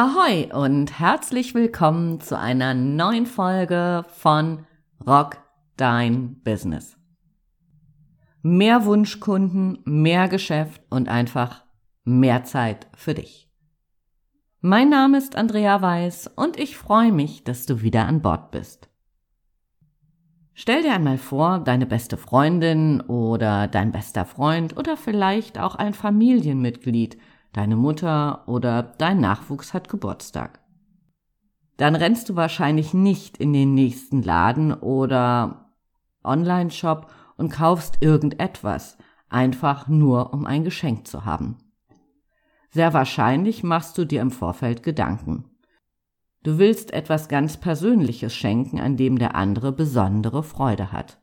Ahoi und herzlich willkommen zu einer neuen Folge von Rock Dein Business. Mehr Wunschkunden, mehr Geschäft und einfach mehr Zeit für dich. Mein Name ist Andrea Weiß und ich freue mich, dass du wieder an Bord bist. Stell dir einmal vor, deine beste Freundin oder dein bester Freund oder vielleicht auch ein Familienmitglied – deine Mutter oder dein Nachwuchs hat Geburtstag. Dann rennst du wahrscheinlich nicht in den nächsten Laden oder Online-Shop und kaufst irgendetwas, einfach nur um ein Geschenk zu haben. Sehr wahrscheinlich machst du dir im Vorfeld Gedanken. Du willst etwas ganz Persönliches schenken, an dem der andere besondere Freude hat.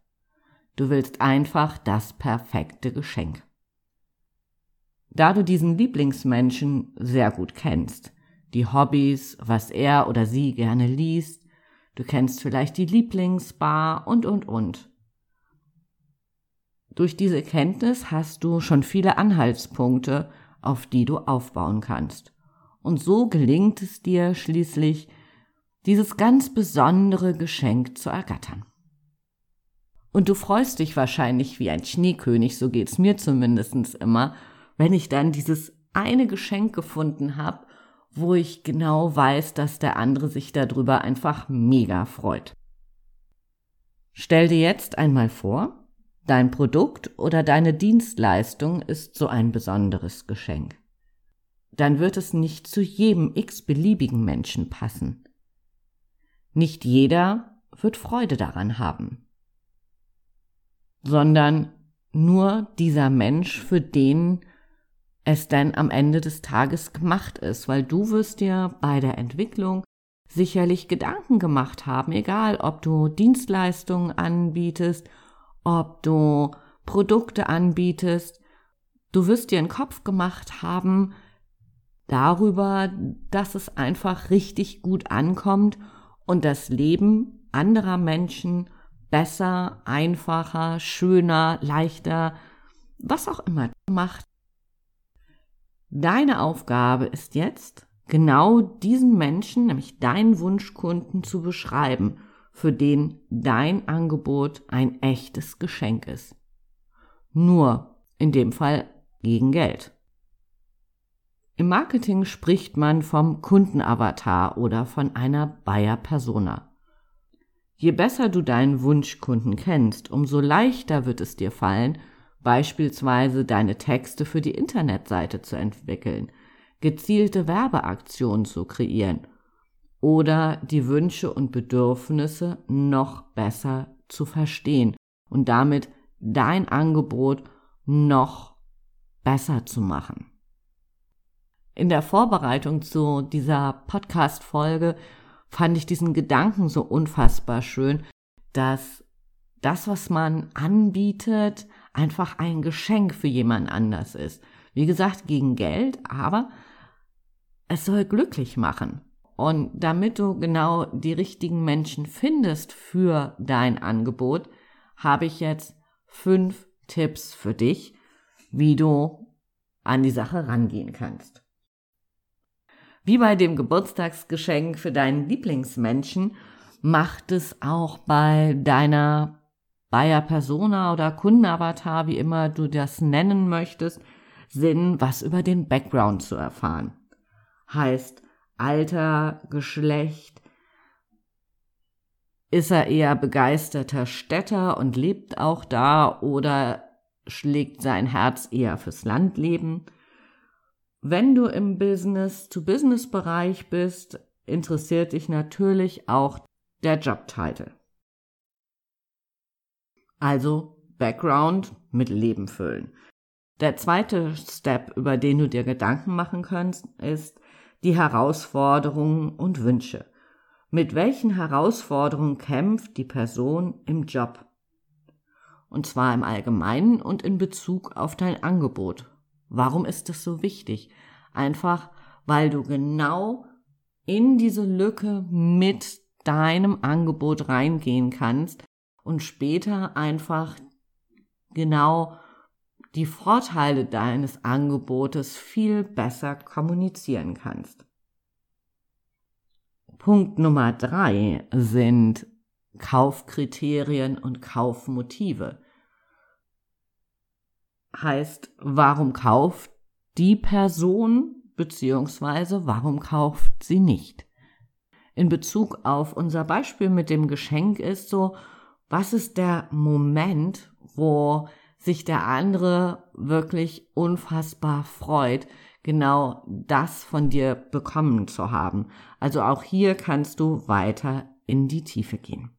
Du willst einfach das perfekte Geschenk. Da du diesen Lieblingsmenschen sehr gut kennst, die Hobbys, was er oder sie gerne liest, du kennst vielleicht die Lieblingsbar und, und, und. Durch diese Kenntnis hast du schon viele Anhaltspunkte, auf die du aufbauen kannst. Und so gelingt es dir schließlich, dieses ganz besondere Geschenk zu ergattern. Und du freust dich wahrscheinlich wie ein Schneekönig, so geht's mir zumindest immer, wenn ich dann dieses eine Geschenk gefunden habe, wo ich genau weiß, dass der andere sich darüber einfach mega freut. Stell dir jetzt einmal vor, dein Produkt oder deine Dienstleistung ist so ein besonderes Geschenk. Dann wird es nicht zu jedem x-beliebigen Menschen passen. Nicht jeder wird Freude daran haben, sondern nur dieser Mensch, für den es denn am Ende des Tages gemacht ist, weil du wirst dir bei der Entwicklung sicherlich Gedanken gemacht haben, egal ob du Dienstleistungen anbietest, ob du Produkte anbietest, du wirst dir einen Kopf gemacht haben darüber, dass es einfach richtig gut ankommt und das Leben anderer Menschen besser, einfacher, schöner, leichter, was auch immer macht, Deine Aufgabe ist jetzt, genau diesen Menschen, nämlich deinen Wunschkunden zu beschreiben, für den dein Angebot ein echtes Geschenk ist. Nur in dem Fall gegen Geld. Im Marketing spricht man vom Kundenavatar oder von einer Buyer Persona. Je besser du deinen Wunschkunden kennst, umso leichter wird es dir fallen, beispielsweise deine Texte für die Internetseite zu entwickeln, gezielte Werbeaktionen zu kreieren oder die Wünsche und Bedürfnisse noch besser zu verstehen und damit dein Angebot noch besser zu machen. In der Vorbereitung zu dieser Podcast-Folge fand ich diesen Gedanken so unfassbar schön, dass das, was man anbietet, einfach ein Geschenk für jemand anders ist. Wie gesagt, gegen Geld, aber es soll glücklich machen. Und damit du genau die richtigen Menschen findest für dein Angebot, habe ich jetzt fünf Tipps für dich, wie du an die Sache rangehen kannst. Wie bei dem Geburtstagsgeschenk für deinen Lieblingsmenschen macht es auch bei deiner Buyer Persona oder Kundenavatar, wie immer du das nennen möchtest, Sinn, was über den Background zu erfahren. Heißt Alter, Geschlecht, ist er eher begeisterter Städter und lebt auch da oder schlägt sein Herz eher fürs Landleben? Wenn du im Business-to-Business-Bereich bist, interessiert dich natürlich auch der Jobtitel. Also Background mit Leben füllen. Der zweite Step, über den du dir Gedanken machen kannst, ist die Herausforderungen und Wünsche. Mit welchen Herausforderungen kämpft die Person im Job? Und zwar im Allgemeinen und in Bezug auf dein Angebot. Warum ist das so wichtig? Einfach, weil du genau in diese Lücke mit deinem Angebot reingehen kannst und später einfach genau die Vorteile deines Angebotes viel besser kommunizieren kannst. Punkt Nummer drei sind Kaufkriterien und Kaufmotive. Heißt, warum kauft die Person beziehungsweise warum kauft sie nicht? In Bezug auf unser Beispiel mit dem Geschenk ist so, was ist der Moment, wo sich der andere wirklich unfassbar freut, genau das von dir bekommen zu haben. Also auch hier kannst du weiter in die Tiefe gehen.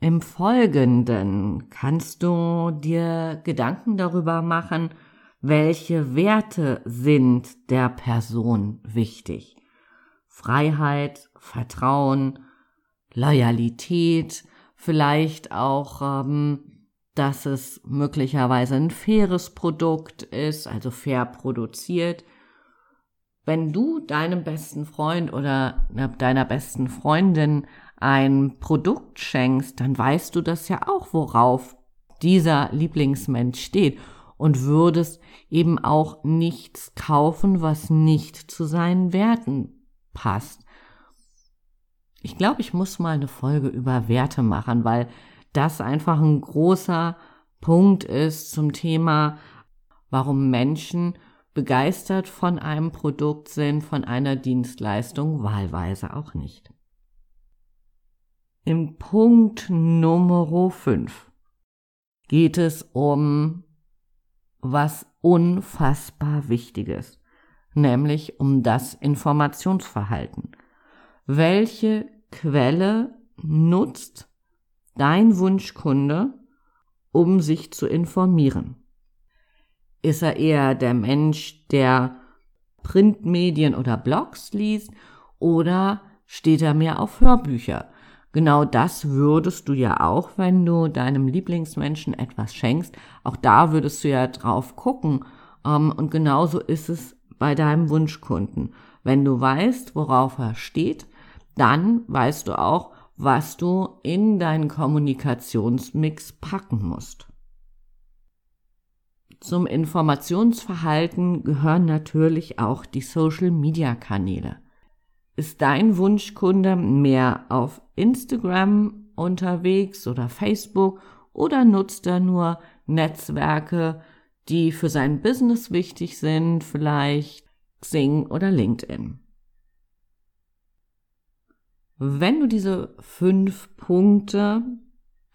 Im Folgenden kannst du dir Gedanken darüber machen, welche Werte sind der Person wichtig. Freiheit, Vertrauen, Loyalität, vielleicht auch, ähm, dass es möglicherweise ein faires Produkt ist, also fair produziert. Wenn du deinem besten Freund oder deiner besten Freundin ein Produkt schenkst, dann weißt du das ja auch, worauf dieser Lieblingsmensch steht und würdest eben auch nichts kaufen, was nicht zu seinen Werten passt. Ich glaube, ich muss mal eine Folge über Werte machen, weil das einfach ein großer Punkt ist zum Thema, warum Menschen begeistert von einem Produkt sind, von einer Dienstleistung, wahlweise auch nicht. Im Punkt Nummer 5 geht es um was unfassbar Wichtiges, nämlich um das Informationsverhalten. Welche Quelle nutzt dein Wunschkunde, um sich zu informieren? Ist er eher der Mensch, der Printmedien oder Blogs liest oder steht er mehr auf Hörbücher? Genau das würdest du ja auch, wenn du deinem Lieblingsmenschen etwas schenkst. Auch da würdest du ja drauf gucken. Ähm, und genauso ist es bei deinem Wunschkunden. Wenn du weißt, worauf er steht, dann weißt du auch, was du in deinen Kommunikationsmix packen musst. Zum Informationsverhalten gehören natürlich auch die Social-Media-Kanäle. Ist dein Wunschkunde mehr auf Instagram unterwegs oder Facebook oder nutzt er nur Netzwerke, die für sein Business wichtig sind, vielleicht Xing oder LinkedIn? Wenn du diese fünf Punkte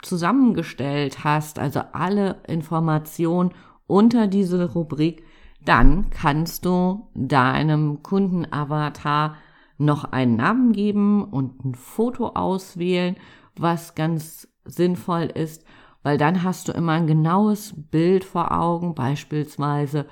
zusammengestellt hast, also alle Informationen unter diese Rubrik, dann kannst du deinem Kundenavatar noch einen Namen geben und ein Foto auswählen, was ganz sinnvoll ist, weil dann hast du immer ein genaues Bild vor Augen, beispielsweise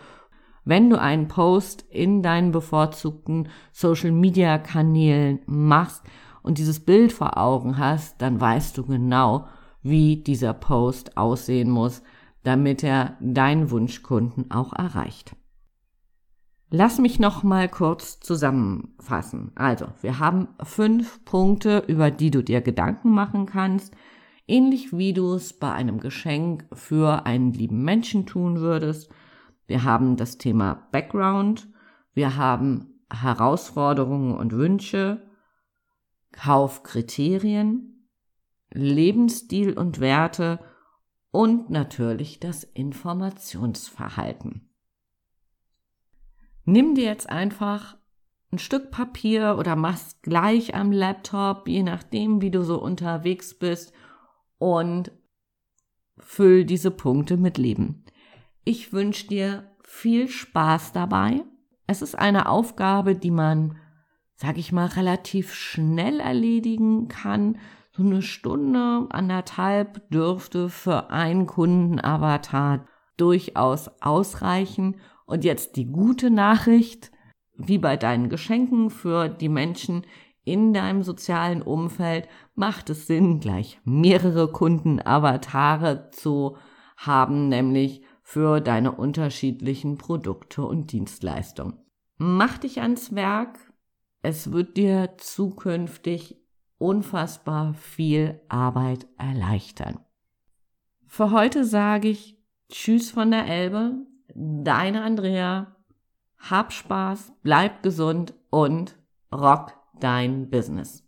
wenn du einen Post in deinen bevorzugten Social-Media-Kanälen machst und dieses Bild vor Augen hast, dann weißt du genau, wie dieser Post aussehen muss, damit er deinen Wunschkunden auch erreicht. Lass mich noch mal kurz zusammenfassen. Also, wir haben fünf Punkte, über die du dir Gedanken machen kannst, ähnlich wie du es bei einem Geschenk für einen lieben Menschen tun würdest. Wir haben das Thema Background, wir haben Herausforderungen und Wünsche, Kaufkriterien, Lebensstil und Werte und natürlich das Informationsverhalten. Nimm dir jetzt einfach ein Stück Papier oder mach's gleich am Laptop, je nachdem, wie du so unterwegs bist und füll diese Punkte mit Leben. Ich wünsche dir viel Spaß dabei. Es ist eine Aufgabe, die man, sag ich mal, relativ schnell erledigen kann. So eine Stunde, anderthalb dürfte für einen Kundenavatar durchaus ausreichen und jetzt die gute Nachricht, wie bei deinen Geschenken für die Menschen in deinem sozialen Umfeld, macht es Sinn, gleich mehrere Kundenavatare zu haben, nämlich für deine unterschiedlichen Produkte und Dienstleistungen. Mach dich ans Werk. Es wird dir zukünftig unfassbar viel Arbeit erleichtern. Für heute sage ich Tschüss von der Elbe deine Andrea. Hab Spaß, bleib gesund und rock dein Business.